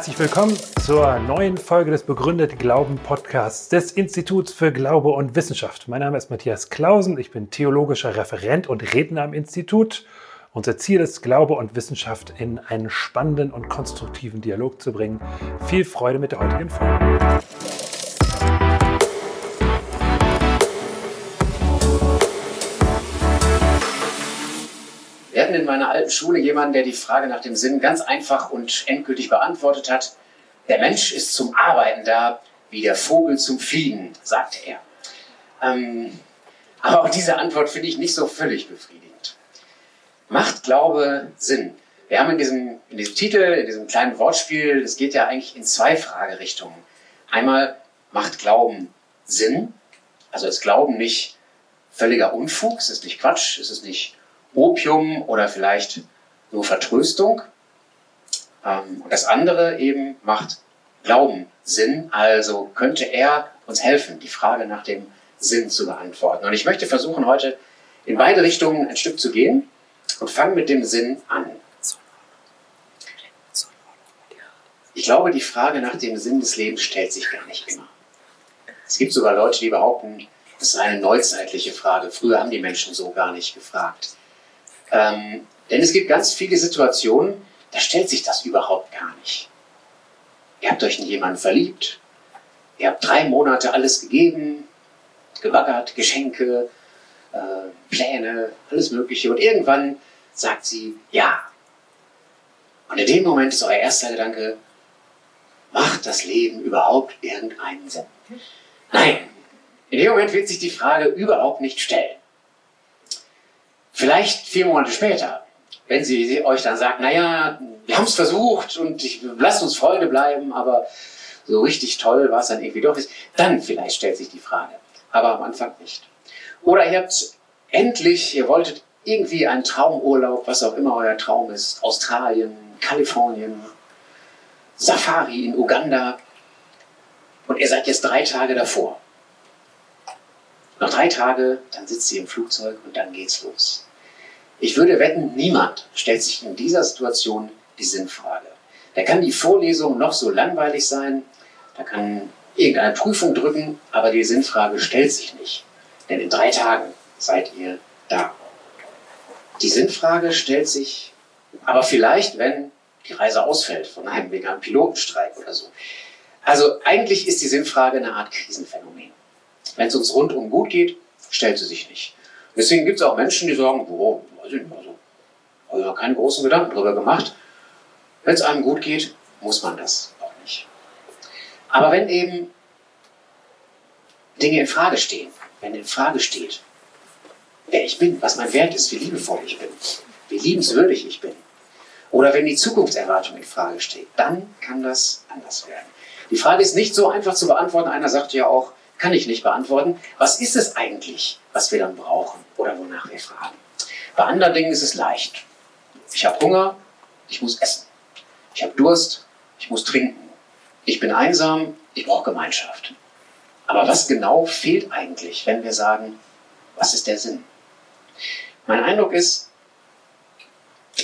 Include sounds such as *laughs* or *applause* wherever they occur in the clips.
Herzlich willkommen zur neuen Folge des Begründet Glauben Podcasts des Instituts für Glaube und Wissenschaft. Mein Name ist Matthias Klausen, ich bin theologischer Referent und Redner am Institut. Unser Ziel ist, Glaube und Wissenschaft in einen spannenden und konstruktiven Dialog zu bringen. Viel Freude mit der heutigen Folge. Meiner alten Schule jemanden, der die Frage nach dem Sinn ganz einfach und endgültig beantwortet hat. Der Mensch ist zum Arbeiten da, wie der Vogel zum Fliegen, sagte er. Ähm, aber auch diese Antwort finde ich nicht so völlig befriedigend. Macht Glaube Sinn? Wir haben in diesem, in diesem Titel, in diesem kleinen Wortspiel, es geht ja eigentlich in zwei Fragerichtungen. Einmal, macht Glauben Sinn? Also ist Glauben nicht völliger Unfug? Ist es nicht Quatsch? Ist es nicht Opium oder vielleicht nur Vertröstung. Ähm, und das andere eben macht Glauben Sinn, also könnte er uns helfen, die Frage nach dem Sinn zu beantworten. Und ich möchte versuchen, heute in beide Richtungen ein Stück zu gehen und fange mit dem Sinn an. Ich glaube, die Frage nach dem Sinn des Lebens stellt sich gar nicht immer. Es gibt sogar Leute, die behaupten, das ist eine neuzeitliche Frage. Früher haben die Menschen so gar nicht gefragt. Ähm, denn es gibt ganz viele Situationen, da stellt sich das überhaupt gar nicht. Ihr habt euch in jemanden verliebt, ihr habt drei Monate alles gegeben, gebaggert, Geschenke, äh, Pläne, alles Mögliche. Und irgendwann sagt sie ja. Und in dem Moment ist euer erster Gedanke, macht das Leben überhaupt irgendeinen Sinn? Nein, in dem Moment wird sich die Frage überhaupt nicht stellen. Vielleicht vier Monate später, wenn sie euch dann sagt, naja, wir haben es versucht und ich, lasst uns Freunde bleiben, aber so richtig toll war es dann irgendwie doch dann vielleicht stellt sich die Frage. Aber am Anfang nicht. Oder ihr habt endlich, ihr wolltet irgendwie einen Traumurlaub, was auch immer euer Traum ist, Australien, Kalifornien, Safari in Uganda. Und ihr seid jetzt drei Tage davor. Noch drei Tage, dann sitzt sie im Flugzeug und dann geht's los. Ich würde wetten, niemand stellt sich in dieser Situation die Sinnfrage. Da kann die Vorlesung noch so langweilig sein, da kann irgendeine Prüfung drücken, aber die Sinnfrage stellt sich nicht. Denn in drei Tagen seid ihr da. Die Sinnfrage stellt sich aber vielleicht, wenn die Reise ausfällt, von einem wegen einem Pilotenstreik oder so. Also eigentlich ist die Sinnfrage eine Art Krisenphänomen. Wenn es uns rundum gut geht, stellt sie sich nicht. Deswegen gibt es auch Menschen, die sagen, oh, nicht, also, habe ich noch keine großen Gedanken darüber gemacht. Wenn es einem gut geht, muss man das auch nicht. Aber wenn eben Dinge in Frage stehen, wenn in Frage steht, wer ich bin, was mein Wert ist, wie liebevoll ich bin, wie liebenswürdig ich bin, oder wenn die Zukunftserwartung in Frage steht, dann kann das anders werden. Die Frage ist nicht so einfach zu beantworten. Einer sagt ja auch, kann ich nicht beantworten. Was ist es eigentlich, was wir dann brauchen oder wonach wir fragen? Bei anderen Dingen ist es leicht. Ich habe Hunger, ich muss essen. Ich habe Durst, ich muss trinken. Ich bin einsam, ich brauche Gemeinschaft. Aber was genau fehlt eigentlich, wenn wir sagen, was ist der Sinn? Mein Eindruck ist,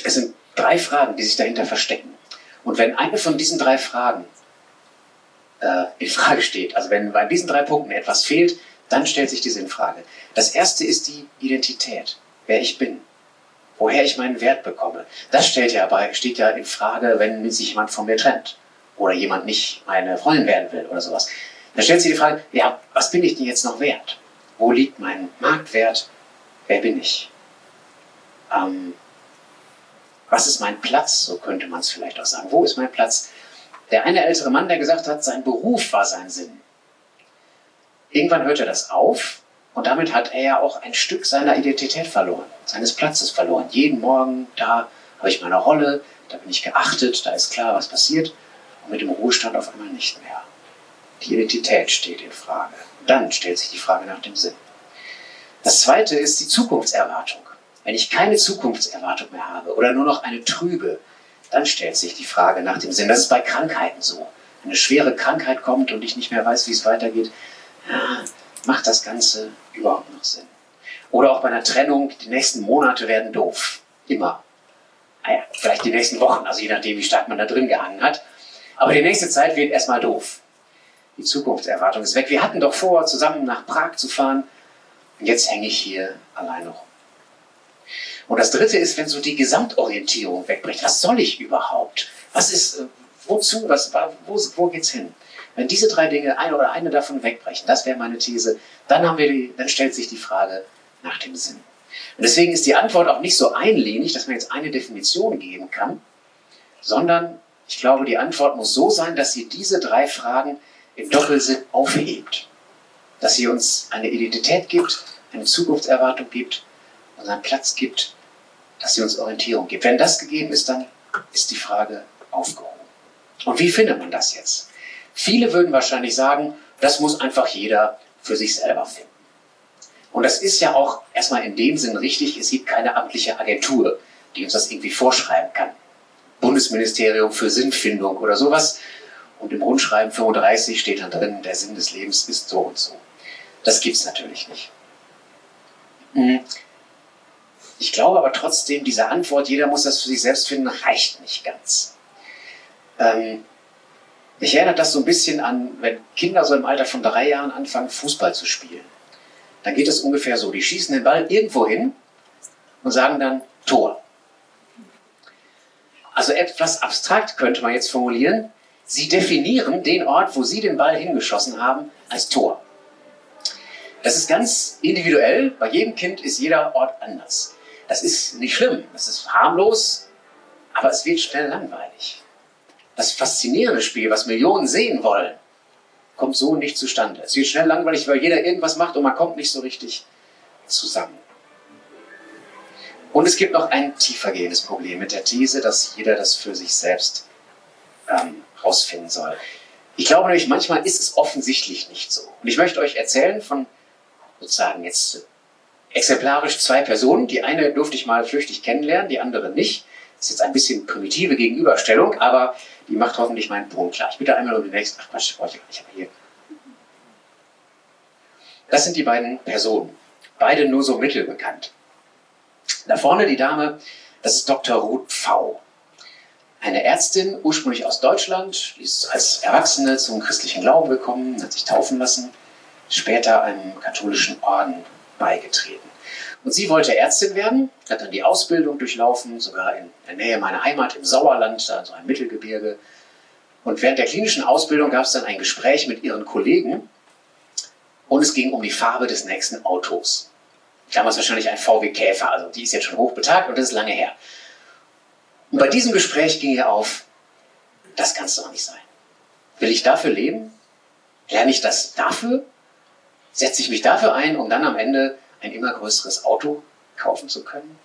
es sind drei Fragen, die sich dahinter verstecken. Und wenn eine von diesen drei Fragen äh, in Frage steht. Also wenn bei diesen drei Punkten etwas fehlt, dann stellt sich die Sinnfrage. Das erste ist die Identität, wer ich bin, woher ich meinen Wert bekomme. Das stellt ja bei, steht ja in Frage, wenn sich jemand von mir trennt oder jemand nicht meine Freundin werden will oder sowas. Dann stellt sich die Frage, ja, was bin ich denn jetzt noch wert? Wo liegt mein Marktwert? Wer bin ich? Ähm, was ist mein Platz? So könnte man es vielleicht auch sagen. Wo ist mein Platz? Der eine ältere Mann, der gesagt hat, sein Beruf war sein Sinn. Irgendwann hört er das auf und damit hat er ja auch ein Stück seiner Identität verloren, seines Platzes verloren. Jeden Morgen, da habe ich meine Rolle, da bin ich geachtet, da ist klar, was passiert. Und mit dem Ruhestand auf einmal nicht mehr. Die Identität steht in Frage. Dann stellt sich die Frage nach dem Sinn. Das zweite ist die Zukunftserwartung. Wenn ich keine Zukunftserwartung mehr habe oder nur noch eine trübe, dann stellt sich die Frage nach dem Sinn. Das ist bei Krankheiten so. Wenn eine schwere Krankheit kommt und ich nicht mehr weiß, wie es weitergeht, macht das Ganze überhaupt noch Sinn? Oder auch bei einer Trennung, die nächsten Monate werden doof. Immer. Naja, vielleicht die nächsten Wochen, also je nachdem, wie stark man da drin gehangen hat. Aber die nächste Zeit wird erstmal doof. Die Zukunftserwartung ist weg. Wir hatten doch vor, zusammen nach Prag zu fahren. Und jetzt hänge ich hier alleine rum. Und das dritte ist, wenn so die Gesamtorientierung wegbricht. Was soll ich überhaupt? Was ist, äh, wozu, was, wo, wo geht's hin? Wenn diese drei Dinge, eine oder eine davon wegbrechen, das wäre meine These, dann haben wir die, dann stellt sich die Frage nach dem Sinn. Und deswegen ist die Antwort auch nicht so einlinig, dass man jetzt eine Definition geben kann, sondern ich glaube, die Antwort muss so sein, dass sie diese drei Fragen im Doppelsinn aufhebt. Dass sie uns eine Identität gibt, eine Zukunftserwartung gibt, unseren Platz gibt, dass sie uns Orientierung gibt. Wenn das gegeben ist, dann ist die Frage aufgehoben. Und wie findet man das jetzt? Viele würden wahrscheinlich sagen, das muss einfach jeder für sich selber finden. Und das ist ja auch erstmal in dem Sinn richtig, es gibt keine amtliche Agentur, die uns das irgendwie vorschreiben kann. Bundesministerium für Sinnfindung oder sowas. Und im Rundschreiben 35 steht dann drin, der Sinn des Lebens ist so und so. Das gibt es natürlich nicht. Hm. Ich glaube aber trotzdem, diese Antwort, jeder muss das für sich selbst finden, reicht nicht ganz. Ähm, mich erinnert das so ein bisschen an, wenn Kinder so im Alter von drei Jahren anfangen, Fußball zu spielen. Dann geht es ungefähr so. Die schießen den Ball irgendwo hin und sagen dann Tor. Also etwas abstrakt könnte man jetzt formulieren. Sie definieren den Ort, wo Sie den Ball hingeschossen haben, als Tor. Das ist ganz individuell. Bei jedem Kind ist jeder Ort anders. Das ist nicht schlimm. Das ist harmlos, aber es wird schnell langweilig. Das faszinierende Spiel, was Millionen sehen wollen, kommt so nicht zustande. Es wird schnell langweilig, weil jeder irgendwas macht und man kommt nicht so richtig zusammen. Und es gibt noch ein tiefergehendes Problem mit der These, dass jeder das für sich selbst ähm, rausfinden soll. Ich glaube nämlich, manchmal ist es offensichtlich nicht so. Und ich möchte euch erzählen von sozusagen jetzt exemplarisch zwei Personen. Die eine durfte ich mal flüchtig kennenlernen, die andere nicht. Ist jetzt ein bisschen primitive Gegenüberstellung, aber die macht hoffentlich meinen Punkt klar. Ich bitte einmal um den nächsten. Ach Quatsch, brauche ich gar nicht. Aber hier. Das sind die beiden Personen. Beide nur so mittelbekannt. Da vorne die Dame, das ist Dr. Ruth V. Eine Ärztin, ursprünglich aus Deutschland, die ist als Erwachsene zum christlichen Glauben gekommen, hat sich taufen lassen, später einem katholischen Orden beigetreten. Und sie wollte Ärztin werden, hat dann die Ausbildung durchlaufen, sogar in der Nähe meiner Heimat im Sauerland, da so ein Mittelgebirge. Und während der klinischen Ausbildung gab es dann ein Gespräch mit ihren Kollegen und es ging um die Farbe des nächsten Autos damals wahrscheinlich ein VW Käfer, also die ist jetzt schon hochbetagt und das ist lange her. Und bei diesem Gespräch ging ihr auf, das kann es doch nicht sein. Will ich dafür leben? Lerne ich das dafür? Setze ich mich dafür ein, um dann am Ende ein immer größeres Auto kaufen zu können?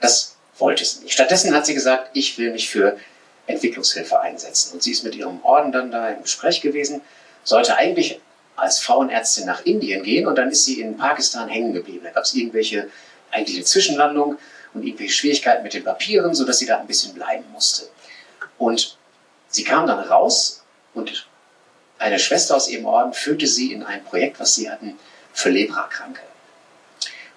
Das wollte sie nicht. Stattdessen hat sie gesagt, ich will mich für Entwicklungshilfe einsetzen. Und sie ist mit ihrem Orden dann da im Gespräch gewesen, sollte eigentlich als Frauenärztin nach Indien gehen und dann ist sie in Pakistan hängen geblieben. Da gab es irgendwelche, eigentlich eine Zwischenlandung und irgendwelche Schwierigkeiten mit den Papieren, sodass sie da ein bisschen bleiben musste. Und sie kam dann raus und eine Schwester aus ihrem Orden führte sie in ein Projekt, was sie hatten, für Leprakranke.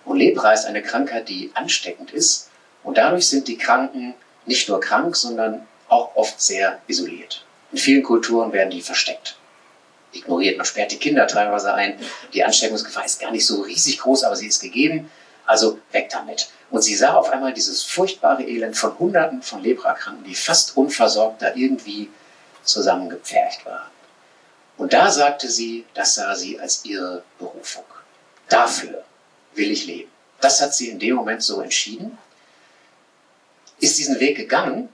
Und Lepra ist eine Krankheit, die ansteckend ist und dadurch sind die Kranken nicht nur krank, sondern auch oft sehr isoliert. In vielen Kulturen werden die versteckt ignoriert. Man sperrt die Kinder teilweise ein. Die Ansteckungsgefahr ist gar nicht so riesig groß, aber sie ist gegeben. Also weg damit. Und sie sah auf einmal dieses furchtbare Elend von Hunderten von Leprakranken, die fast unversorgt da irgendwie zusammengepfercht waren. Und da sagte sie, das sah sie als ihre Berufung. Dafür will ich leben. Das hat sie in dem Moment so entschieden, ist diesen Weg gegangen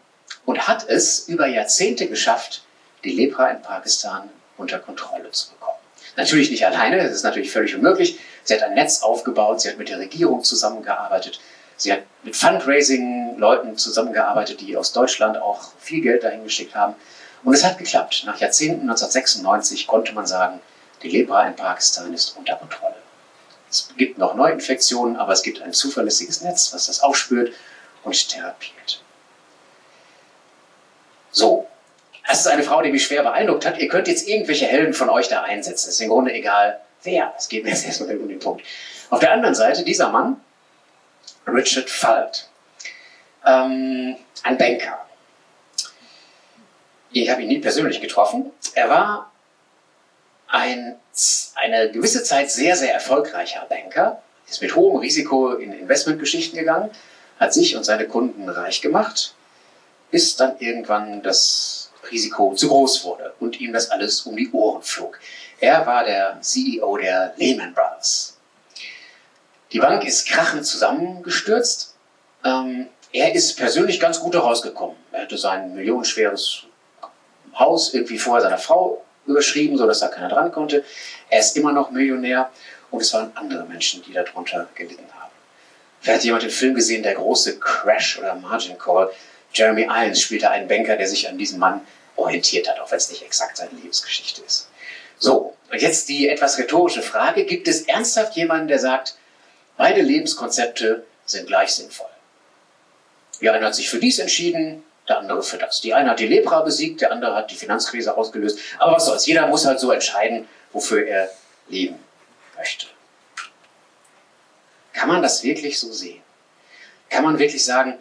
und hat es über Jahrzehnte geschafft, die Lepra in Pakistan unter Kontrolle zu bekommen. Natürlich nicht alleine, das ist natürlich völlig unmöglich. Sie hat ein Netz aufgebaut, sie hat mit der Regierung zusammengearbeitet, sie hat mit Fundraising-Leuten zusammengearbeitet, die aus Deutschland auch viel Geld dahin geschickt haben. Und es hat geklappt. Nach Jahrzehnten, 1996, konnte man sagen, die Lepra in Pakistan ist unter Kontrolle. Es gibt noch Neuinfektionen, aber es gibt ein zuverlässiges Netz, was das aufspürt und therapiert. So, das ist eine Frau, die mich schwer beeindruckt hat. Ihr könnt jetzt irgendwelche Helden von euch da einsetzen. Es ist im Grunde egal, wer. Es geht mir jetzt erstmal um den Punkt. Auf der anderen Seite dieser Mann, Richard Falt, ähm, ein Banker. Ich habe ihn nie persönlich getroffen. Er war ein, eine gewisse Zeit sehr, sehr erfolgreicher Banker, ist mit hohem Risiko in Investmentgeschichten gegangen, hat sich und seine Kunden reich gemacht, bis dann irgendwann das Risiko zu groß wurde und ihm das alles um die Ohren flog. Er war der CEO der Lehman Brothers. Die Bank ist krachend zusammengestürzt. Ähm, er ist persönlich ganz gut herausgekommen. Er hatte sein millionenschweres Haus irgendwie vorher seiner Frau überschrieben, sodass da keiner dran konnte. Er ist immer noch Millionär und es waren andere Menschen, die darunter gelitten haben. Vielleicht hat jemand den Film gesehen, der große Crash oder Margin Call. Jeremy Irons spielte einen Banker, der sich an diesem Mann orientiert hat, auch wenn es nicht exakt seine Lebensgeschichte ist. So, und jetzt die etwas rhetorische Frage. Gibt es ernsthaft jemanden, der sagt, beide Lebenskonzepte sind gleich sinnvoll? Der eine hat sich für dies entschieden, der andere für das. Die eine hat die Lepra besiegt, der andere hat die Finanzkrise ausgelöst. Aber was soll's, jeder muss halt so entscheiden, wofür er leben möchte. Kann man das wirklich so sehen? Kann man wirklich sagen,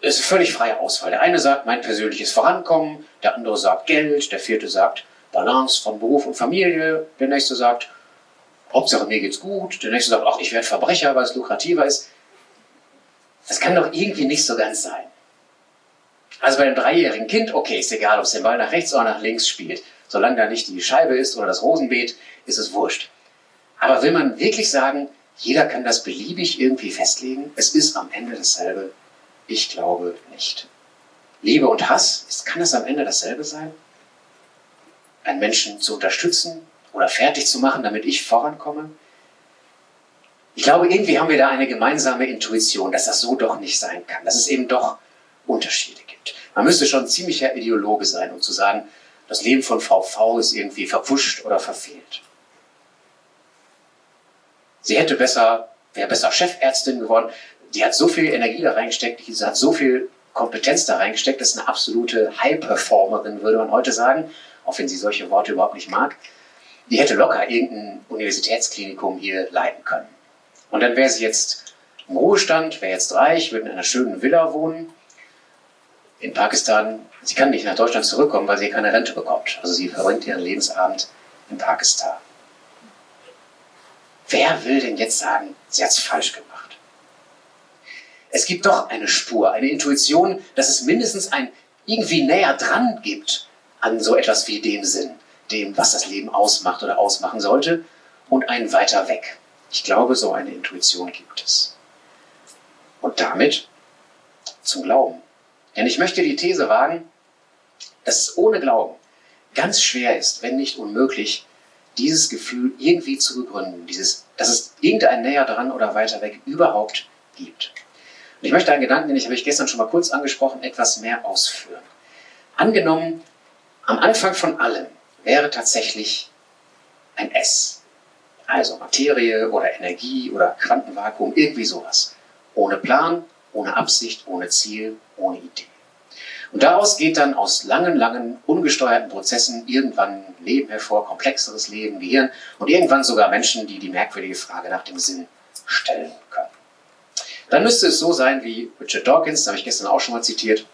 es ist völlig freie Auswahl. Der eine sagt mein persönliches Vorankommen, der andere sagt Geld, der vierte sagt Balance von Beruf und Familie, der nächste sagt Hauptsache mir geht's gut, der nächste sagt, ach, ich werde Verbrecher, weil es lukrativer ist. Das kann doch irgendwie nicht so ganz sein. Also bei einem dreijährigen Kind, okay, ist egal, ob es den Ball nach rechts oder nach links spielt. Solange da nicht die Scheibe ist oder das Rosenbeet, ist es wurscht. Aber will man wirklich sagen, jeder kann das beliebig irgendwie festlegen? Es ist am Ende dasselbe. Ich glaube nicht. Liebe und Hass, kann das am Ende dasselbe sein? Einen Menschen zu unterstützen oder fertig zu machen, damit ich vorankomme? Ich glaube, irgendwie haben wir da eine gemeinsame Intuition, dass das so doch nicht sein kann, dass es eben doch Unterschiede gibt. Man müsste schon ziemlicher Ideologe sein, um zu sagen, das Leben von VV ist irgendwie verpfuscht oder verfehlt. Sie hätte besser, wäre besser Chefärztin geworden die hat so viel Energie da reingesteckt, die hat so viel Kompetenz da reingesteckt, das ist eine absolute High-Performerin, würde man heute sagen, auch wenn sie solche Worte überhaupt nicht mag. Die hätte locker irgendein Universitätsklinikum hier leiten können. Und dann wäre sie jetzt im Ruhestand, wäre jetzt reich, würde in einer schönen Villa wohnen. In Pakistan, sie kann nicht nach Deutschland zurückkommen, weil sie keine Rente bekommt. Also sie verbringt ihren Lebensabend in Pakistan. Wer will denn jetzt sagen, sie hat es falsch gemacht? es gibt doch eine Spur, eine Intuition, dass es mindestens ein irgendwie näher dran gibt an so etwas wie dem Sinn, dem, was das Leben ausmacht oder ausmachen sollte, und ein weiter weg. Ich glaube, so eine Intuition gibt es. Und damit zum Glauben. Denn ich möchte die These wagen, dass es ohne Glauben ganz schwer ist, wenn nicht unmöglich, dieses Gefühl irgendwie zu begründen, dieses, dass es irgendein näher dran oder weiter weg überhaupt gibt. Und ich möchte einen Gedanken, den ich habe ich gestern schon mal kurz angesprochen, etwas mehr ausführen. Angenommen, am Anfang von allem wäre tatsächlich ein S. Also Materie oder Energie oder Quantenvakuum, irgendwie sowas. Ohne Plan, ohne Absicht, ohne Ziel, ohne Idee. Und daraus geht dann aus langen, langen, ungesteuerten Prozessen irgendwann Leben hervor, komplexeres Leben, Gehirn und irgendwann sogar Menschen, die die merkwürdige Frage nach dem Sinn stellen können. Dann müsste es so sein wie Richard Dawkins, habe ich gestern auch schon mal zitiert.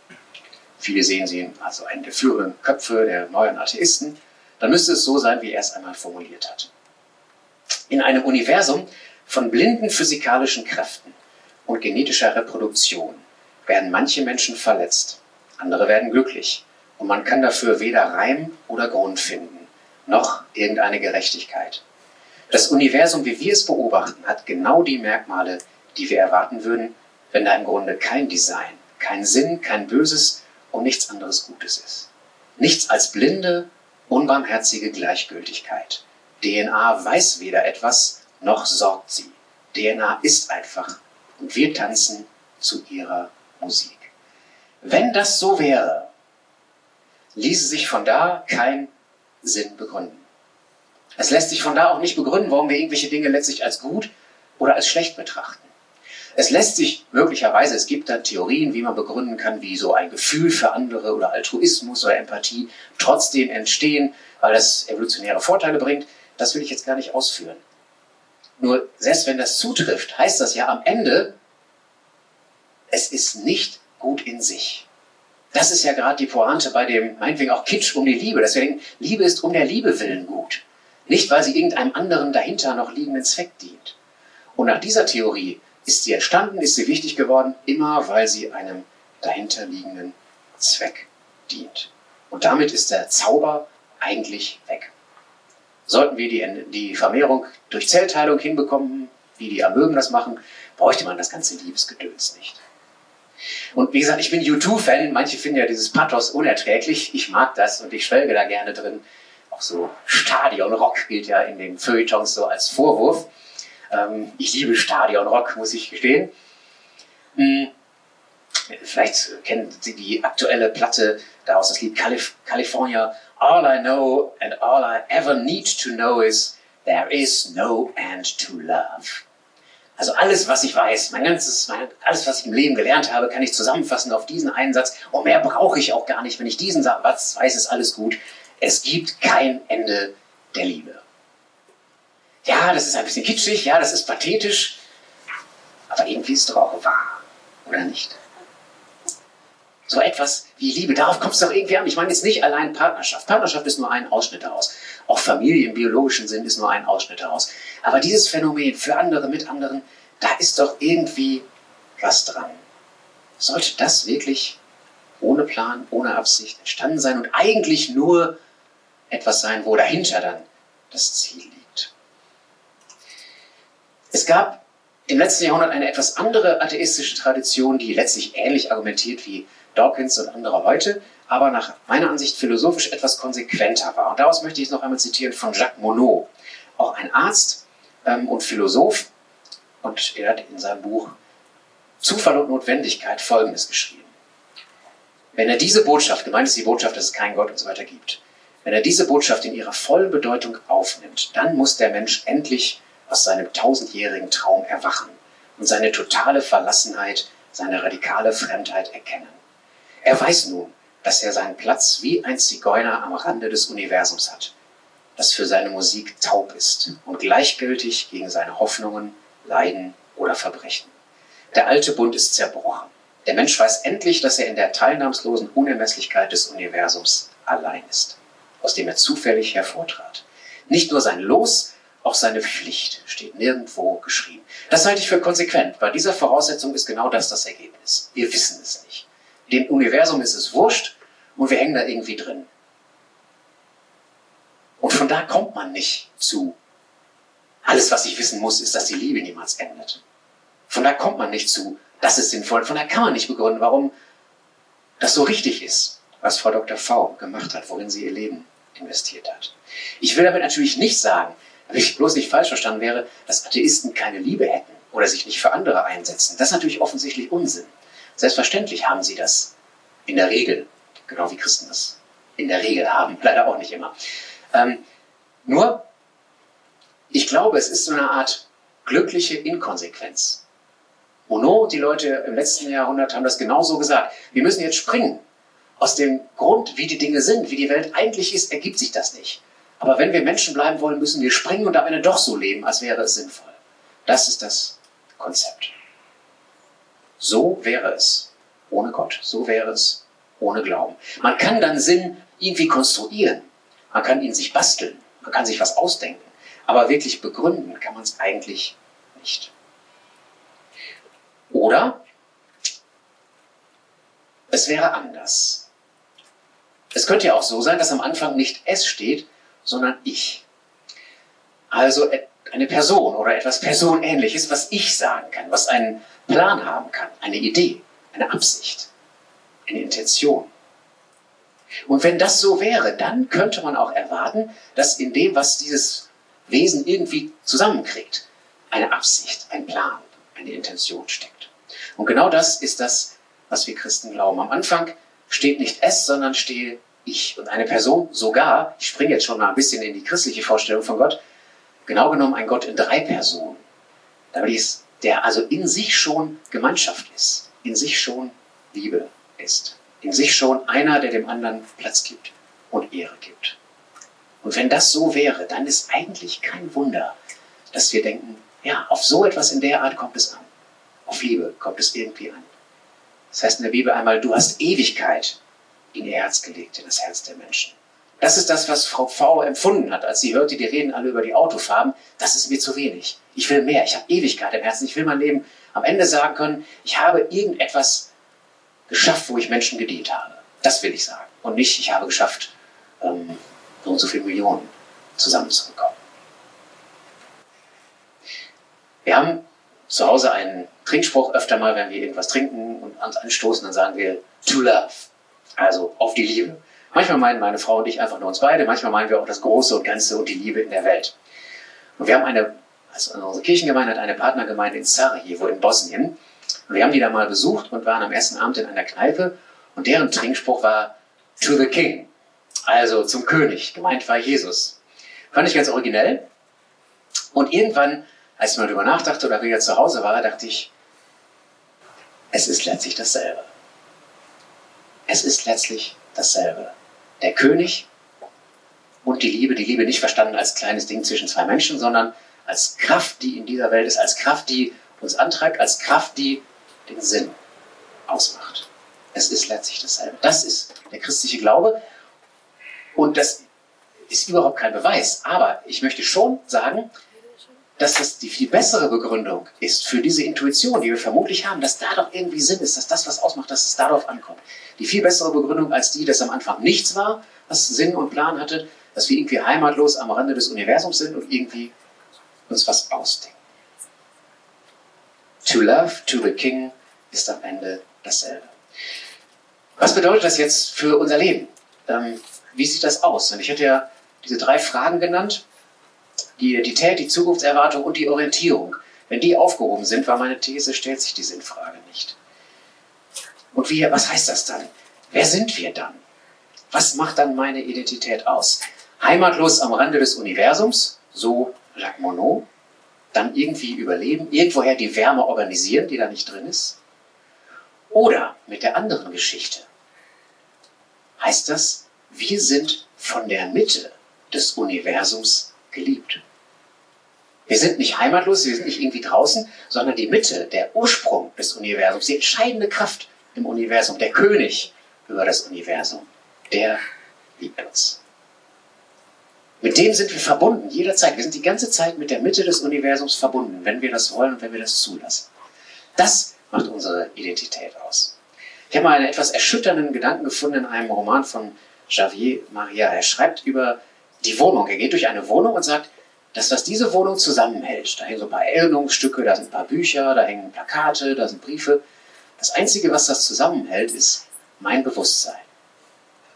Viele sehen sie also einen der führenden Köpfe der neuen Atheisten. Dann müsste es so sein, wie er es einmal formuliert hat. In einem Universum von blinden physikalischen Kräften und genetischer Reproduktion werden manche Menschen verletzt, andere werden glücklich und man kann dafür weder Reim oder Grund finden, noch irgendeine Gerechtigkeit. Das Universum, wie wir es beobachten, hat genau die Merkmale, die wir erwarten würden, wenn da im Grunde kein Design, kein Sinn, kein Böses und nichts anderes Gutes ist. Nichts als blinde, unbarmherzige Gleichgültigkeit. DNA weiß weder etwas, noch sorgt sie. DNA ist einfach und wir tanzen zu ihrer Musik. Wenn das so wäre, ließe sich von da kein Sinn begründen. Es lässt sich von da auch nicht begründen, warum wir irgendwelche Dinge letztlich als gut oder als schlecht betrachten. Es lässt sich möglicherweise, es gibt da Theorien, wie man begründen kann, wie so ein Gefühl für andere oder Altruismus oder Empathie trotzdem entstehen, weil das evolutionäre Vorteile bringt. Das will ich jetzt gar nicht ausführen. Nur selbst wenn das zutrifft, heißt das ja am Ende, es ist nicht gut in sich. Das ist ja gerade die Pointe bei dem, meinetwegen auch Kitsch um die Liebe, denken, Liebe ist um der Liebe willen gut. Nicht, weil sie irgendeinem anderen dahinter noch liegenden Zweck dient. Und nach dieser Theorie ist sie entstanden, ist sie wichtig geworden, immer weil sie einem dahinterliegenden Zweck dient. Und damit ist der Zauber eigentlich weg. Sollten wir die, die Vermehrung durch Zellteilung hinbekommen, wie die Amöben das machen, bräuchte man das ganze Liebesgedöns nicht. Und wie gesagt, ich bin U2-Fan. Manche finden ja dieses Pathos unerträglich. Ich mag das und ich schwelge da gerne drin. Auch so Stadionrock gilt ja in den Feuilletons so als Vorwurf. Ähm, ich liebe Stadionrock, muss ich gestehen. Hm. Vielleicht kennen Sie die aktuelle Platte daraus, das Lied Calif California. All I know and all I ever need to know is there is no end to love. Also alles, was ich weiß, mein ganzes, mein, alles, was ich im Leben gelernt habe, kann ich zusammenfassen auf diesen einen Satz. Und mehr brauche ich auch gar nicht. Wenn ich diesen Satz weiß, ist alles gut. Es gibt kein Ende der Liebe. Ja, das ist ein bisschen kitschig, ja, das ist pathetisch, aber irgendwie ist es doch auch wahr, oder nicht? So etwas wie Liebe, darauf kommt es doch irgendwie an. Ich meine jetzt nicht allein Partnerschaft. Partnerschaft ist nur ein Ausschnitt daraus. Auch Familie im biologischen Sinn ist nur ein Ausschnitt daraus. Aber dieses Phänomen für andere, mit anderen, da ist doch irgendwie was dran. Sollte das wirklich ohne Plan, ohne Absicht entstanden sein und eigentlich nur etwas sein, wo dahinter dann das Ziel liegt? Es gab im letzten Jahrhundert eine etwas andere atheistische Tradition, die letztlich ähnlich argumentiert wie Dawkins und andere heute, aber nach meiner Ansicht philosophisch etwas konsequenter war. Und daraus möchte ich noch einmal zitieren von Jacques Monod, auch ein Arzt ähm, und Philosoph. Und er hat in seinem Buch Zufall und Notwendigkeit Folgendes geschrieben. Wenn er diese Botschaft, gemeint ist die Botschaft, dass es keinen Gott und so weiter gibt, wenn er diese Botschaft in ihrer vollen Bedeutung aufnimmt, dann muss der Mensch endlich aus seinem tausendjährigen Traum erwachen und seine totale Verlassenheit, seine radikale Fremdheit erkennen. Er weiß nun, dass er seinen Platz wie ein Zigeuner am Rande des Universums hat, das für seine Musik taub ist und gleichgültig gegen seine Hoffnungen, Leiden oder Verbrechen. Der alte Bund ist zerbrochen. Der Mensch weiß endlich, dass er in der teilnahmslosen Unermesslichkeit des Universums allein ist, aus dem er zufällig hervortrat. Nicht nur sein Los, auch seine Pflicht steht nirgendwo geschrieben. Das halte ich für konsequent. Bei dieser Voraussetzung ist genau das das Ergebnis. Wir wissen es nicht. Dem Universum ist es wurscht und wir hängen da irgendwie drin. Und von da kommt man nicht zu. Alles, was ich wissen muss, ist, dass die Liebe niemals endet. Von da kommt man nicht zu. Das ist sinnvoll. Von da kann man nicht begründen, warum das so richtig ist, was Frau Dr. V gemacht hat, worin sie ihr Leben investiert hat. Ich will damit natürlich nicht sagen, wenn ich bloß nicht falsch verstanden wäre, dass Atheisten keine Liebe hätten oder sich nicht für andere einsetzen. Das ist natürlich offensichtlich Unsinn. Selbstverständlich haben sie das in der Regel, genau wie Christen das in der Regel haben, *laughs* leider auch nicht immer. Ähm, nur, ich glaube, es ist so eine Art glückliche Inkonsequenz. Monod die Leute im letzten Jahrhundert haben das genauso gesagt. Wir müssen jetzt springen. Aus dem Grund, wie die Dinge sind, wie die Welt eigentlich ist, ergibt sich das nicht. Aber wenn wir Menschen bleiben wollen, müssen wir springen und am Ende doch so leben, als wäre es sinnvoll. Das ist das Konzept. So wäre es ohne Gott. So wäre es ohne Glauben. Man kann dann Sinn irgendwie konstruieren. Man kann ihn sich basteln. Man kann sich was ausdenken. Aber wirklich begründen kann man es eigentlich nicht. Oder es wäre anders. Es könnte ja auch so sein, dass am Anfang nicht es steht, sondern ich. Also eine Person oder etwas Personähnliches, was ich sagen kann, was einen Plan haben kann, eine Idee, eine Absicht, eine Intention. Und wenn das so wäre, dann könnte man auch erwarten, dass in dem, was dieses Wesen irgendwie zusammenkriegt, eine Absicht, ein Plan, eine Intention steckt. Und genau das ist das, was wir Christen glauben. Am Anfang steht nicht es, sondern stehe ich. Und eine Person sogar, ich springe jetzt schon mal ein bisschen in die christliche Vorstellung von Gott, genau genommen ein Gott in drei Personen. Damit ist, der also in sich schon Gemeinschaft ist, in sich schon Liebe ist, in sich schon einer, der dem anderen Platz gibt und Ehre gibt. Und wenn das so wäre, dann ist eigentlich kein Wunder, dass wir denken, ja, auf so etwas in der Art kommt es an. Auf Liebe kommt es irgendwie an. Das heißt in der Bibel einmal, du hast Ewigkeit in ihr Herz gelegt, in das Herz der Menschen. Das ist das, was Frau V empfunden hat, als sie hörte, die reden alle über die Autofarben. Das ist mir zu wenig. Ich will mehr. Ich habe Ewigkeit im Herzen. Ich will mein Leben am Ende sagen können, ich habe irgendetwas geschafft, wo ich Menschen gedient habe. Das will ich sagen. Und nicht, ich habe geschafft, ähm, so und so viele Millionen zusammenzubekommen. Wir haben zu Hause einen Trinkspruch öfter mal, wenn wir irgendwas trinken und uns anstoßen, dann sagen wir to love, also auf die Liebe. Manchmal meinen meine Frau und ich einfach nur uns beide, manchmal meinen wir auch das Große und Ganze und die Liebe in der Welt. Und wir haben eine, also unsere Kirchengemeinde hat eine Partnergemeinde in Sarajevo in Bosnien. Und wir haben die da mal besucht und waren am ersten Abend in einer Kneipe und deren Trinkspruch war to the king, also zum König. Gemeint war Jesus. Fand ich ganz originell. Und irgendwann als ich mal darüber nachdachte oder wieder zu Hause war, dachte ich, es ist letztlich dasselbe. Es ist letztlich dasselbe. Der König und die Liebe, die Liebe nicht verstanden als kleines Ding zwischen zwei Menschen, sondern als Kraft, die in dieser Welt ist, als Kraft, die uns antreibt, als Kraft, die den Sinn ausmacht. Es ist letztlich dasselbe. Das ist der christliche Glaube. Und das ist überhaupt kein Beweis. Aber ich möchte schon sagen, dass das die viel bessere Begründung ist für diese Intuition, die wir vermutlich haben, dass da doch irgendwie Sinn ist, dass das was ausmacht, dass es darauf ankommt. Die viel bessere Begründung als die, dass am Anfang nichts war, was Sinn und Plan hatte, dass wir irgendwie heimatlos am Rande des Universums sind und irgendwie uns was ausdenken. To love, to the king ist am Ende dasselbe. Was bedeutet das jetzt für unser Leben? Ähm, wie sieht das aus? Und ich hatte ja diese drei Fragen genannt die Identität, die Zukunftserwartung und die Orientierung. Wenn die aufgehoben sind, war meine These, stellt sich die Sinnfrage nicht. Und wie, was heißt das dann? Wer sind wir dann? Was macht dann meine Identität aus? Heimatlos am Rande des Universums, so Jacques Monod, dann irgendwie überleben, irgendwoher die Wärme organisieren, die da nicht drin ist? Oder mit der anderen Geschichte. Heißt das, wir sind von der Mitte des Universums geliebt. Wir sind nicht heimatlos, wir sind nicht irgendwie draußen, sondern die Mitte, der Ursprung des Universums, die entscheidende Kraft im Universum, der König über das Universum, der liebt uns. Mit dem sind wir verbunden, jederzeit. Wir sind die ganze Zeit mit der Mitte des Universums verbunden, wenn wir das wollen und wenn wir das zulassen. Das macht unsere Identität aus. Ich habe mal einen etwas erschütternden Gedanken gefunden in einem Roman von Javier Maria. Er schreibt über die Wohnung. Er geht durch eine Wohnung und sagt, dass was diese Wohnung zusammenhält, da hängen so ein paar Erinnerungsstücke, da sind ein paar Bücher, da hängen Plakate, da sind Briefe. Das Einzige, was das zusammenhält, ist mein Bewusstsein.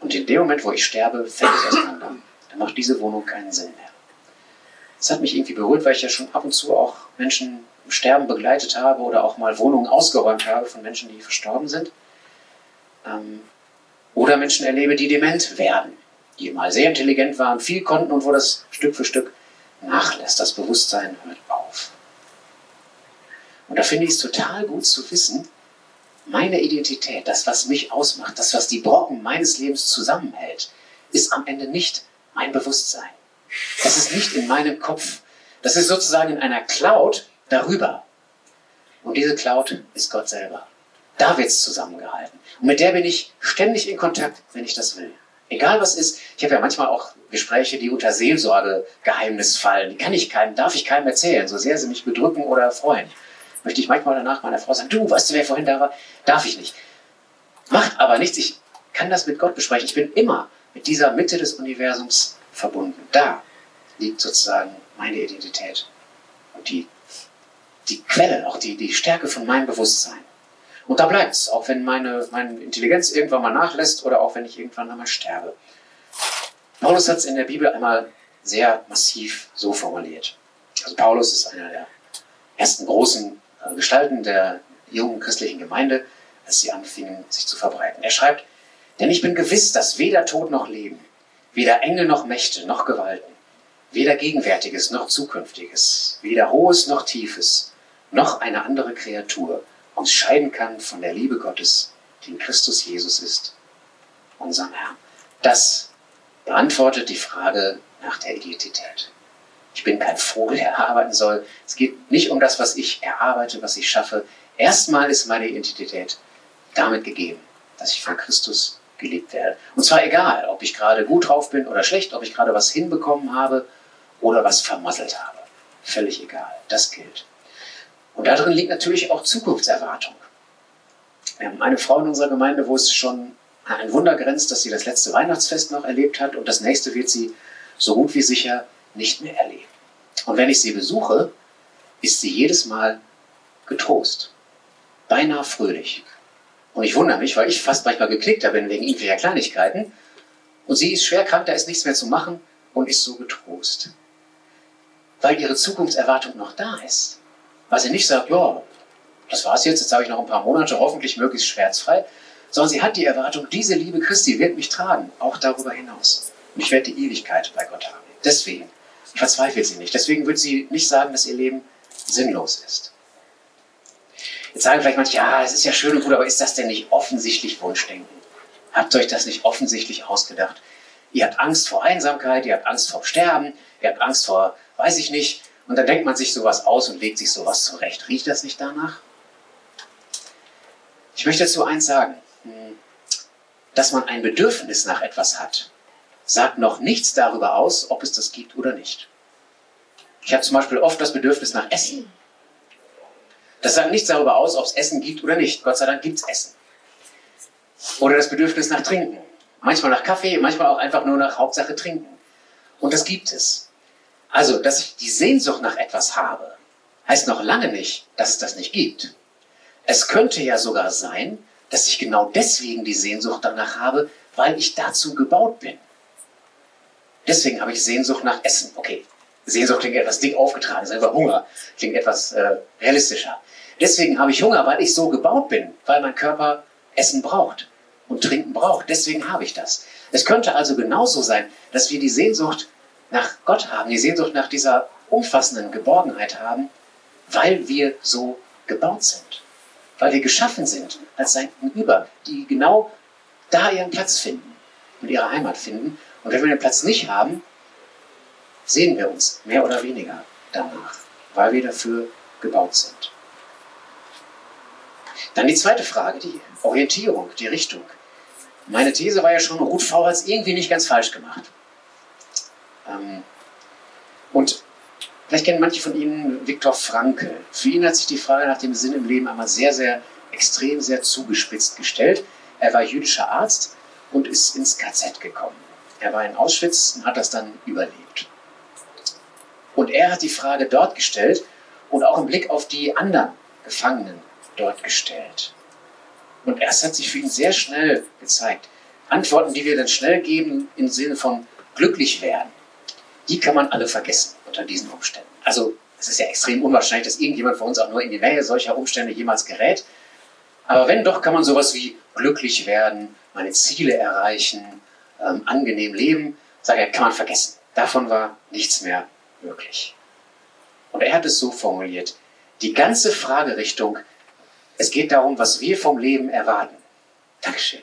Und in dem Moment, wo ich sterbe, fällt es auseinander. Dann macht diese Wohnung keinen Sinn mehr. Das hat mich irgendwie berührt, weil ich ja schon ab und zu auch Menschen im Sterben begleitet habe oder auch mal Wohnungen ausgeräumt habe von Menschen, die verstorben sind. Ähm, oder Menschen erlebe, die dement werden die mal sehr intelligent waren, viel konnten und wo das Stück für Stück nachlässt. Das Bewusstsein hört auf. Und da finde ich es total gut zu wissen, meine Identität, das, was mich ausmacht, das, was die Brocken meines Lebens zusammenhält, ist am Ende nicht mein Bewusstsein. Das ist nicht in meinem Kopf. Das ist sozusagen in einer Cloud darüber. Und diese Cloud ist Gott selber. Da wird es zusammengehalten. Und mit der bin ich ständig in Kontakt, wenn ich das will. Egal was ist, ich habe ja manchmal auch Gespräche, die unter Seelsorgegeheimnis fallen. Die kann ich keinem, darf ich keinem erzählen, so sehr sie mich bedrücken oder freuen. Möchte ich manchmal danach meiner Frau sagen, du, weißt du, wer vorhin da war? Darf ich nicht. Macht aber nichts, ich kann das mit Gott besprechen. Ich bin immer mit dieser Mitte des Universums verbunden. Da liegt sozusagen meine Identität und die, die Quelle, auch die, die Stärke von meinem Bewusstsein. Und da bleibt es, auch wenn meine, meine Intelligenz irgendwann mal nachlässt oder auch wenn ich irgendwann einmal sterbe. Paulus hat es in der Bibel einmal sehr massiv so formuliert. Also Paulus ist einer der ersten großen äh, Gestalten der jungen christlichen Gemeinde, als sie anfingen, sich zu verbreiten. Er schreibt, denn ich bin gewiss, dass weder Tod noch Leben, weder Engel noch Mächte noch Gewalten, weder Gegenwärtiges noch Zukünftiges, weder Hohes noch Tiefes, noch eine andere Kreatur uns scheiden kann von der Liebe Gottes, die in Christus Jesus ist, unserem Herrn. Das beantwortet die Frage nach der Identität. Ich bin kein Vogel, der arbeiten soll. Es geht nicht um das, was ich erarbeite, was ich schaffe. Erstmal ist meine Identität damit gegeben, dass ich von Christus geliebt werde. Und zwar egal, ob ich gerade gut drauf bin oder schlecht, ob ich gerade was hinbekommen habe oder was vermasselt habe. Völlig egal, das gilt. Und darin liegt natürlich auch Zukunftserwartung. Wir haben eine Frau in unserer Gemeinde, wo es schon ein Wunder grenzt, dass sie das letzte Weihnachtsfest noch erlebt hat und das nächste wird sie so gut wie sicher nicht mehr erleben. Und wenn ich sie besuche, ist sie jedes Mal getrost, beinahe fröhlich. Und ich wundere mich, weil ich fast manchmal geknickt bin wegen irgendwelcher Kleinigkeiten. Und sie ist schwer krank, da ist nichts mehr zu machen und ist so getrost. Weil ihre Zukunftserwartung noch da ist. Weil sie nicht sagt, ja, das war's jetzt, jetzt habe ich noch ein paar Monate, hoffentlich möglichst schmerzfrei, sondern sie hat die Erwartung, diese Liebe Christi wird mich tragen, auch darüber hinaus. Und ich werde die Ewigkeit bei Gott haben. Deswegen verzweifelt sie nicht. Deswegen wird sie nicht sagen, dass ihr Leben sinnlos ist. Jetzt sagen vielleicht manche, ja, es ist ja schön und gut, aber ist das denn nicht offensichtlich Wunschdenken? Habt euch das nicht offensichtlich ausgedacht? Ihr habt Angst vor Einsamkeit, ihr habt Angst vor Sterben, ihr habt Angst vor, weiß ich nicht, und dann denkt man sich sowas aus und legt sich sowas zurecht. Riecht das nicht danach? Ich möchte dazu eins sagen. Hm, dass man ein Bedürfnis nach etwas hat, sagt noch nichts darüber aus, ob es das gibt oder nicht. Ich habe zum Beispiel oft das Bedürfnis nach Essen. Das sagt nichts darüber aus, ob es Essen gibt oder nicht. Gott sei Dank gibt es Essen. Oder das Bedürfnis nach Trinken. Manchmal nach Kaffee, manchmal auch einfach nur nach Hauptsache Trinken. Und das gibt es. Also, dass ich die Sehnsucht nach etwas habe, heißt noch lange nicht, dass es das nicht gibt. Es könnte ja sogar sein, dass ich genau deswegen die Sehnsucht danach habe, weil ich dazu gebaut bin. Deswegen habe ich Sehnsucht nach Essen. Okay, Sehnsucht klingt etwas dick aufgetragen, selber Hunger klingt etwas äh, realistischer. Deswegen habe ich Hunger, weil ich so gebaut bin, weil mein Körper Essen braucht und Trinken braucht. Deswegen habe ich das. Es könnte also genauso sein, dass wir die Sehnsucht nach Gott haben, die Sehnsucht nach dieser umfassenden Geborgenheit haben, weil wir so gebaut sind. Weil wir geschaffen sind als sein Gegenüber, die genau da ihren Platz finden und ihre Heimat finden. Und wenn wir den Platz nicht haben, sehen wir uns mehr oder weniger danach, weil wir dafür gebaut sind. Dann die zweite Frage, die Orientierung, die Richtung. Meine These war ja schon, Ruth V. hat es irgendwie nicht ganz falsch gemacht. Ähm, und vielleicht kennen manche von Ihnen Viktor Frankl. Für ihn hat sich die Frage nach dem Sinn im Leben einmal sehr, sehr extrem, sehr zugespitzt gestellt. Er war jüdischer Arzt und ist ins KZ gekommen. Er war in Auschwitz und hat das dann überlebt. Und er hat die Frage dort gestellt und auch im Blick auf die anderen Gefangenen dort gestellt. Und erst hat sich für ihn sehr schnell gezeigt, Antworten, die wir dann schnell geben im Sinne von glücklich werden, die kann man alle vergessen unter diesen Umständen. Also es ist ja extrem unwahrscheinlich, dass irgendjemand von uns auch nur in die Nähe solcher Umstände jemals gerät. Aber wenn doch, kann man sowas wie glücklich werden, meine Ziele erreichen, ähm, angenehm leben, sage er, kann man vergessen. Davon war nichts mehr möglich. Und er hat es so formuliert, die ganze Fragerichtung es geht darum, was wir vom Leben erwarten. Dankeschön.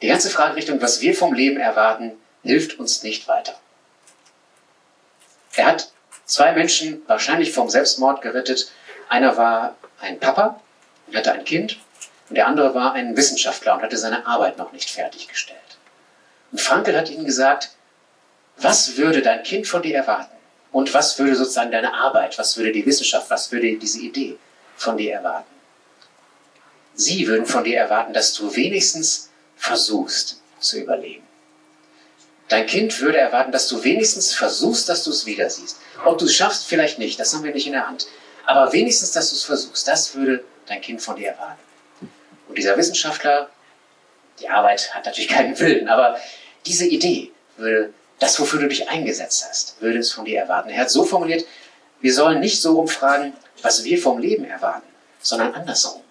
Die ganze Fragerichtung, was wir vom Leben erwarten, hilft uns nicht weiter. Er hat zwei Menschen wahrscheinlich vom Selbstmord gerettet. Einer war ein Papa und hatte ein Kind und der andere war ein Wissenschaftler und hatte seine Arbeit noch nicht fertiggestellt. Und Frankel hat ihnen gesagt, was würde dein Kind von dir erwarten? Und was würde sozusagen deine Arbeit, was würde die Wissenschaft, was würde diese Idee von dir erwarten. Sie würden von dir erwarten, dass du wenigstens versuchst zu überleben. Dein Kind würde erwarten, dass du wenigstens versuchst, dass du es wieder siehst. Ob du es schaffst, vielleicht nicht, das haben wir nicht in der Hand. Aber wenigstens, dass du es versuchst, das würde dein Kind von dir erwarten. Und dieser Wissenschaftler, die Arbeit hat natürlich keinen Willen, aber diese Idee würde, das, wofür du dich eingesetzt hast, würde es von dir erwarten. Er hat so formuliert, wir sollen nicht so rumfragen, was wir vom Leben erwarten, sondern andersrum,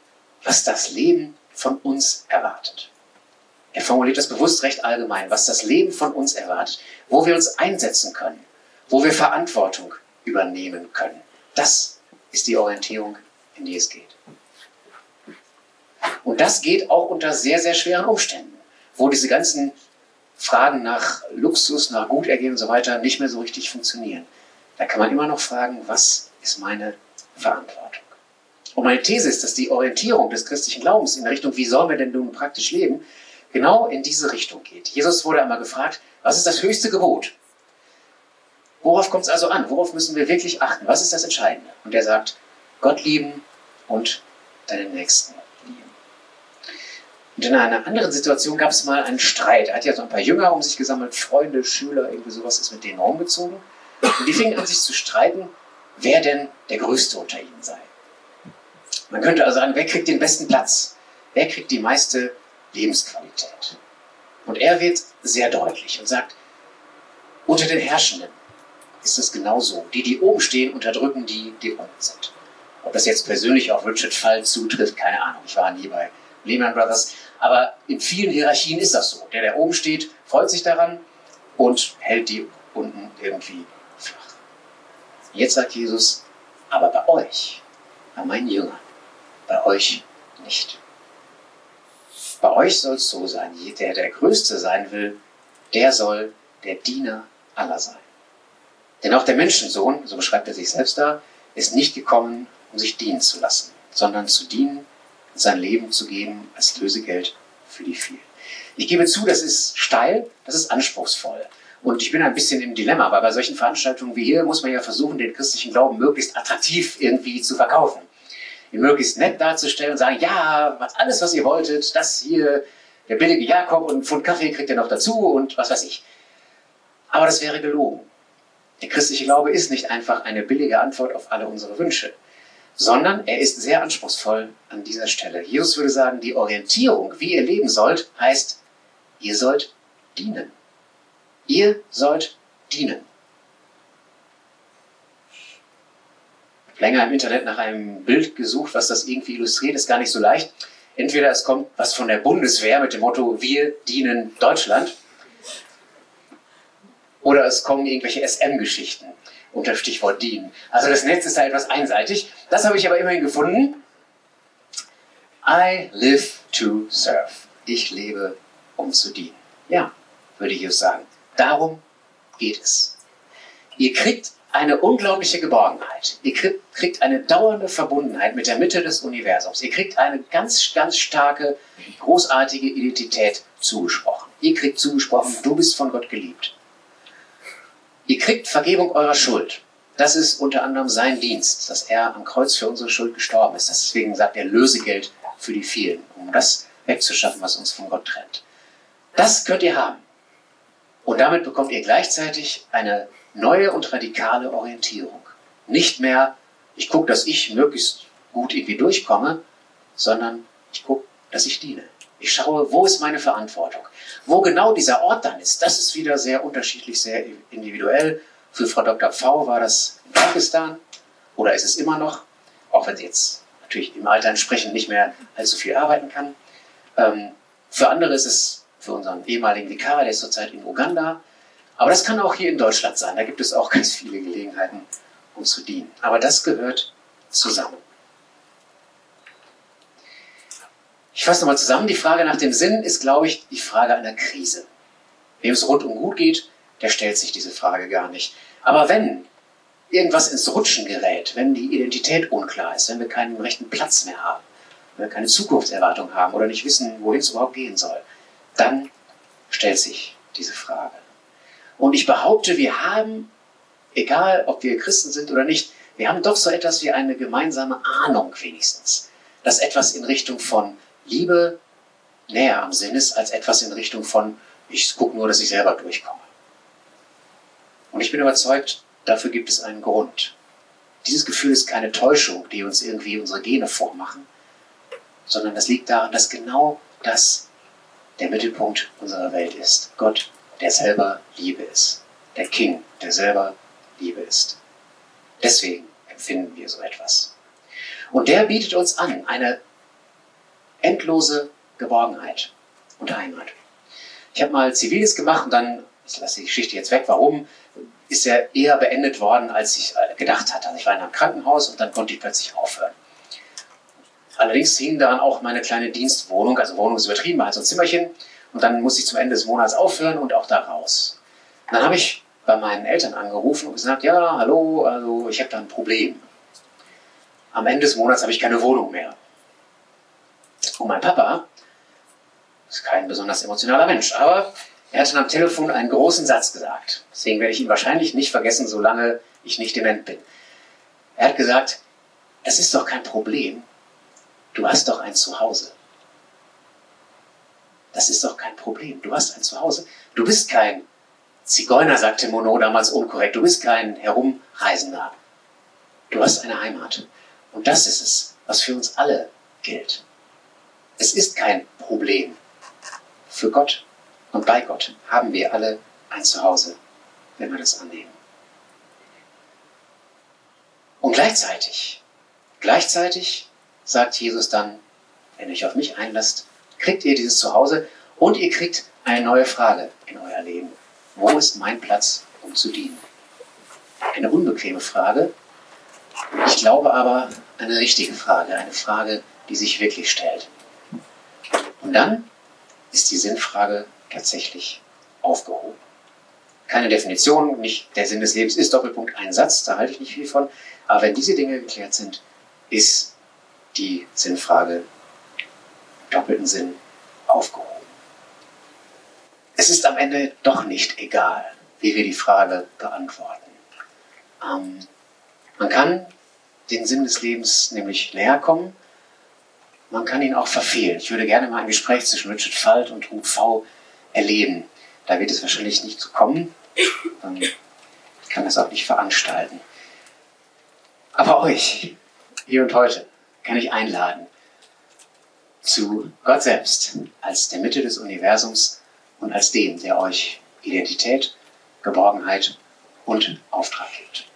was das Leben von uns erwartet. Er formuliert das bewusst recht allgemein, was das Leben von uns erwartet, wo wir uns einsetzen können, wo wir Verantwortung übernehmen können. Das ist die Orientierung, in die es geht. Und das geht auch unter sehr, sehr schweren Umständen, wo diese ganzen Fragen nach Luxus, nach Gutergehen und so weiter nicht mehr so richtig funktionieren. Da kann man immer noch fragen, was ist meine Verantwortung? Und meine These ist, dass die Orientierung des christlichen Glaubens in Richtung, wie sollen wir denn nun praktisch leben, genau in diese Richtung geht. Jesus wurde einmal gefragt, was ist das höchste Gebot? Worauf kommt es also an? Worauf müssen wir wirklich achten? Was ist das Entscheidende? Und er sagt, Gott lieben und deinen Nächsten lieben. Und in einer anderen Situation gab es mal einen Streit. Er hat ja so ein paar Jünger um sich gesammelt, Freunde, Schüler, irgendwie sowas ist mit denen umgezogen. Und die fingen an, sich zu streiten, wer denn der Größte unter ihnen sei. Man könnte also sagen, wer kriegt den besten Platz? Wer kriegt die meiste Lebensqualität? Und er wird sehr deutlich und sagt, unter den Herrschenden ist es genauso. Die, die oben stehen, unterdrücken die, die unten sind. Ob das jetzt persönlich auf Richard Fall zutrifft, keine Ahnung. Ich war nie bei Lehman Brothers. Aber in vielen Hierarchien ist das so. Der, der oben steht, freut sich daran und hält die unten irgendwie flach. Jetzt sagt Jesus, aber bei euch, bei meinen Jüngern, bei euch nicht. Bei euch soll es so sein, der der Größte sein will, der soll der Diener aller sein. Denn auch der Menschensohn, so beschreibt er sich selbst da, ist nicht gekommen, um sich dienen zu lassen, sondern zu dienen und sein Leben zu geben als Lösegeld für die vielen. Ich gebe zu, das ist steil, das ist anspruchsvoll. Und ich bin ein bisschen im Dilemma, weil bei solchen Veranstaltungen wie hier muss man ja versuchen, den christlichen Glauben möglichst attraktiv irgendwie zu verkaufen. Ihn möglichst nett darzustellen und sagen, ja, alles, was ihr wolltet, das hier, der billige Jakob und ein Pfund Kaffee kriegt ihr noch dazu und was weiß ich. Aber das wäre gelogen. Der christliche Glaube ist nicht einfach eine billige Antwort auf alle unsere Wünsche, sondern er ist sehr anspruchsvoll an dieser Stelle. Jesus würde sagen, die Orientierung, wie ihr leben sollt, heißt, ihr sollt dienen. Ihr sollt dienen. Ich habe länger im Internet nach einem Bild gesucht, was das irgendwie illustriert, ist gar nicht so leicht. Entweder es kommt was von der Bundeswehr mit dem Motto, wir dienen Deutschland oder es kommen irgendwelche SM-Geschichten unter Stichwort dienen. Also das Netz ist da etwas einseitig. Das habe ich aber immerhin gefunden. I live to serve. Ich lebe, um zu dienen. Ja, würde ich jetzt sagen. Darum geht es. Ihr kriegt eine unglaubliche Geborgenheit. Ihr kriegt, eine dauernde Verbundenheit mit der Mitte des Universums. Ihr kriegt eine ganz, ganz starke, großartige Identität zugesprochen. Ihr kriegt zugesprochen, du bist von Gott geliebt. Ihr kriegt Vergebung eurer Schuld. Das ist unter anderem sein Dienst, dass er am Kreuz für unsere Schuld gestorben ist. Deswegen sagt er Lösegeld für die vielen, um das wegzuschaffen, was uns von Gott trennt. Das könnt ihr haben. Und damit bekommt ihr gleichzeitig eine neue und radikale Orientierung. Nicht mehr, ich gucke, dass ich möglichst gut irgendwie durchkomme, sondern ich gucke, dass ich diene. Ich schaue, wo ist meine Verantwortung? Wo genau dieser Ort dann ist, das ist wieder sehr unterschiedlich, sehr individuell. Für Frau Dr. V war das in Pakistan oder ist es immer noch, auch wenn sie jetzt natürlich im Alter entsprechend nicht mehr allzu viel arbeiten kann. Ähm, für andere ist es für unseren ehemaligen Vikar, der ist zurzeit in Uganda. Aber das kann auch hier in Deutschland sein. Da gibt es auch ganz viele Gelegenheiten, um zu dienen. Aber das gehört zusammen. Ich fasse nochmal zusammen. Die Frage nach dem Sinn ist, glaube ich, die Frage einer Krise. Wem es rundum gut geht, der stellt sich diese Frage gar nicht. Aber wenn irgendwas ins Rutschen gerät, wenn die Identität unklar ist, wenn wir keinen rechten Platz mehr haben, wenn wir keine Zukunftserwartung haben oder nicht wissen, wohin es überhaupt gehen soll, dann stellt sich diese Frage. Und ich behaupte, wir haben, egal ob wir Christen sind oder nicht, wir haben doch so etwas wie eine gemeinsame Ahnung wenigstens, dass etwas in Richtung von Liebe näher am Sinn ist als etwas in Richtung von, ich gucke nur, dass ich selber durchkomme. Und ich bin überzeugt, dafür gibt es einen Grund. Dieses Gefühl ist keine Täuschung, die uns irgendwie unsere Gene vormachen, sondern das liegt daran, dass genau das der Mittelpunkt unserer Welt ist. Gott, der selber Liebe ist. Der King, der selber Liebe ist. Deswegen empfinden wir so etwas. Und der bietet uns an, eine endlose Geborgenheit und Heimat. Ich habe mal Ziviles gemacht und dann, ich lasse die Geschichte jetzt weg, warum, ist er eher beendet worden, als ich äh, gedacht hatte. Also ich war in einem Krankenhaus und dann konnte ich plötzlich aufhören. Allerdings hing daran auch meine kleine Dienstwohnung, also Wohnung ist übertrieben, war halt so ein Zimmerchen. Und dann musste ich zum Ende des Monats aufhören und auch da raus. Und dann habe ich bei meinen Eltern angerufen und gesagt, ja, hallo, also ich habe da ein Problem. Am Ende des Monats habe ich keine Wohnung mehr. Und mein Papa Ist kein besonders emotionaler Mensch, aber er hat dann am Telefon einen großen Satz gesagt. Deswegen werde ich ihn wahrscheinlich nicht vergessen, solange ich nicht dement bin. Er hat gesagt, es ist doch kein Problem. Du hast doch ein Zuhause. Das ist doch kein Problem. Du hast ein Zuhause. Du bist kein Zigeuner, sagte Monod damals unkorrekt. Du bist kein Herumreisender. Du hast eine Heimat. Und das ist es, was für uns alle gilt. Es ist kein Problem. Für Gott und bei Gott haben wir alle ein Zuhause, wenn wir das annehmen. Und gleichzeitig, gleichzeitig sagt Jesus dann, wenn ihr euch auf mich einlasst, kriegt ihr dieses Zuhause und ihr kriegt eine neue Frage in euer Leben. Wo ist mein Platz, um zu dienen? Eine unbequeme Frage. Ich glaube aber eine richtige Frage, eine Frage, die sich wirklich stellt. Und dann ist die Sinnfrage tatsächlich aufgehoben. Keine Definition, nicht der Sinn des Lebens ist Doppelpunkt ein Satz, da halte ich nicht viel von. Aber wenn diese Dinge geklärt sind, ist die Sinnfrage doppelten Sinn aufgehoben. Es ist am Ende doch nicht egal, wie wir die Frage beantworten. Ähm, man kann den Sinn des Lebens nämlich näher kommen, man kann ihn auch verfehlen. Ich würde gerne mal ein Gespräch zwischen Richard Falt und Ruth V. erleben. Da wird es wahrscheinlich nicht zu kommen. Ich kann das auch nicht veranstalten. Aber euch, hier und heute, kann ich einladen zu Gott selbst als der Mitte des Universums und als dem, der euch Identität, Geborgenheit und Auftrag gibt.